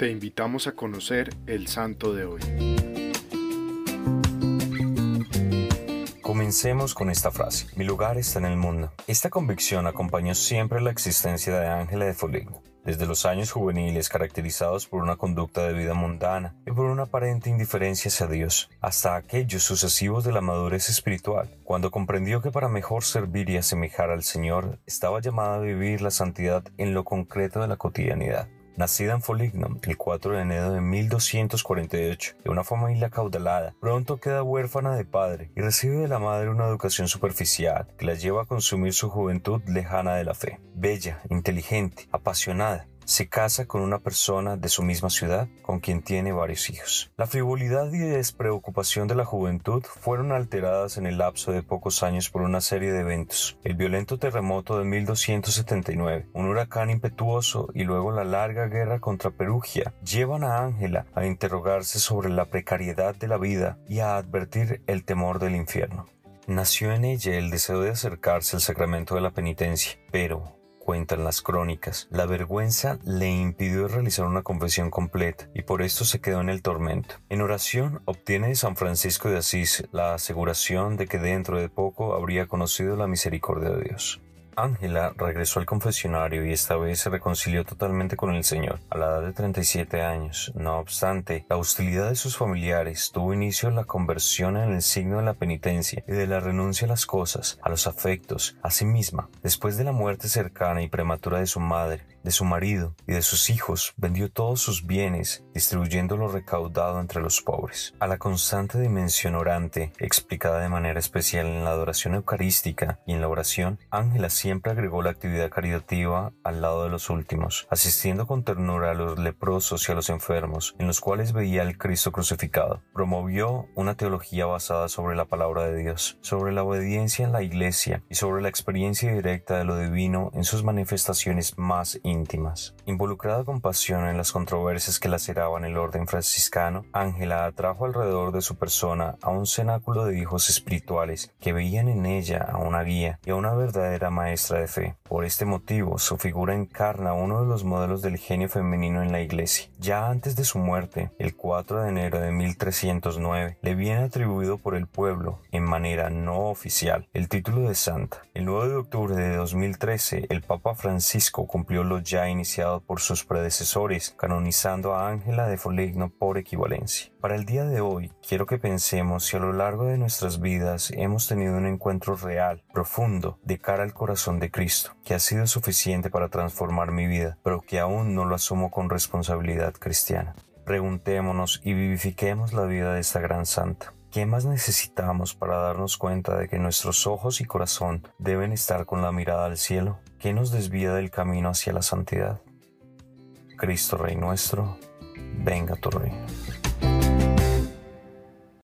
Te invitamos a conocer el santo de hoy. Comencemos con esta frase. Mi lugar está en el mundo. Esta convicción acompañó siempre la existencia de Ángela de Foligno. Desde los años juveniles caracterizados por una conducta de vida mundana y por una aparente indiferencia hacia Dios, hasta aquellos sucesivos de la madurez espiritual, cuando comprendió que para mejor servir y asemejar al Señor estaba llamada a vivir la santidad en lo concreto de la cotidianidad. Nacida en Foligno el 4 de enero de 1248, de una familia caudalada, pronto queda huérfana de padre y recibe de la madre una educación superficial que la lleva a consumir su juventud lejana de la fe. Bella, inteligente, apasionada, se casa con una persona de su misma ciudad con quien tiene varios hijos. La frivolidad y despreocupación de la juventud fueron alteradas en el lapso de pocos años por una serie de eventos. El violento terremoto de 1279, un huracán impetuoso y luego la larga guerra contra Perugia llevan a Ángela a interrogarse sobre la precariedad de la vida y a advertir el temor del infierno. Nació en ella el deseo de acercarse al sacramento de la penitencia, pero cuentan las crónicas, la vergüenza le impidió realizar una confesión completa y por esto se quedó en el tormento. En oración obtiene de San Francisco de Asís la aseguración de que dentro de poco habría conocido la misericordia de Dios. Ángela regresó al confesionario y esta vez se reconcilió totalmente con el Señor a la edad de 37 años. No obstante, la hostilidad de sus familiares tuvo inicio la conversión en el signo de la penitencia y de la renuncia a las cosas, a los afectos, a sí misma. Después de la muerte cercana y prematura de su madre, de su marido y de sus hijos, vendió todos sus bienes, distribuyendo lo recaudado entre los pobres. A la constante dimensión orante, explicada de manera especial en la adoración eucarística y en la oración, Ángela siempre agregó la actividad caritativa al lado de los últimos, asistiendo con ternura a los leprosos y a los enfermos, en los cuales veía al Cristo crucificado. Promovió una teología basada sobre la palabra de Dios, sobre la obediencia en la Iglesia y sobre la experiencia directa de lo divino en sus manifestaciones más íntimas. Involucrada con pasión en las controversias que laceraban el orden franciscano, Ángela atrajo alrededor de su persona a un cenáculo de hijos espirituales que veían en ella a una guía y a una verdadera maestra de fe. Por este motivo, su figura encarna uno de los modelos del genio femenino en la iglesia. Ya antes de su muerte, el 4 de enero de 1309, le viene atribuido por el pueblo, en manera no oficial, el título de santa. El 9 de octubre de 2013, el Papa Francisco cumplió los ya iniciado por sus predecesores, canonizando a Ángela de Foligno por equivalencia. Para el día de hoy, quiero que pensemos si a lo largo de nuestras vidas hemos tenido un encuentro real, profundo, de cara al corazón de Cristo, que ha sido suficiente para transformar mi vida, pero que aún no lo asumo con responsabilidad cristiana. Preguntémonos y vivifiquemos la vida de esta gran santa. ¿Qué más necesitamos para darnos cuenta de que nuestros ojos y corazón deben estar con la mirada al cielo? ¿Qué nos desvía del camino hacia la santidad? Cristo Rey nuestro, venga tu reino.